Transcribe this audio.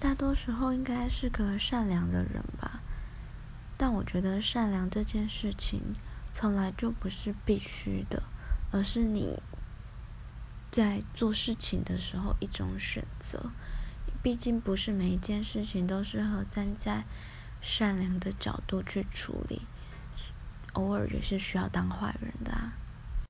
大多时候应该是个善良的人吧。但我觉得善良这件事情从来就不是必须的而是你在做事情的时候一种选择。毕竟不是每一件事情都适合站在善良的角度去处理偶尔也是需要当坏人的啊。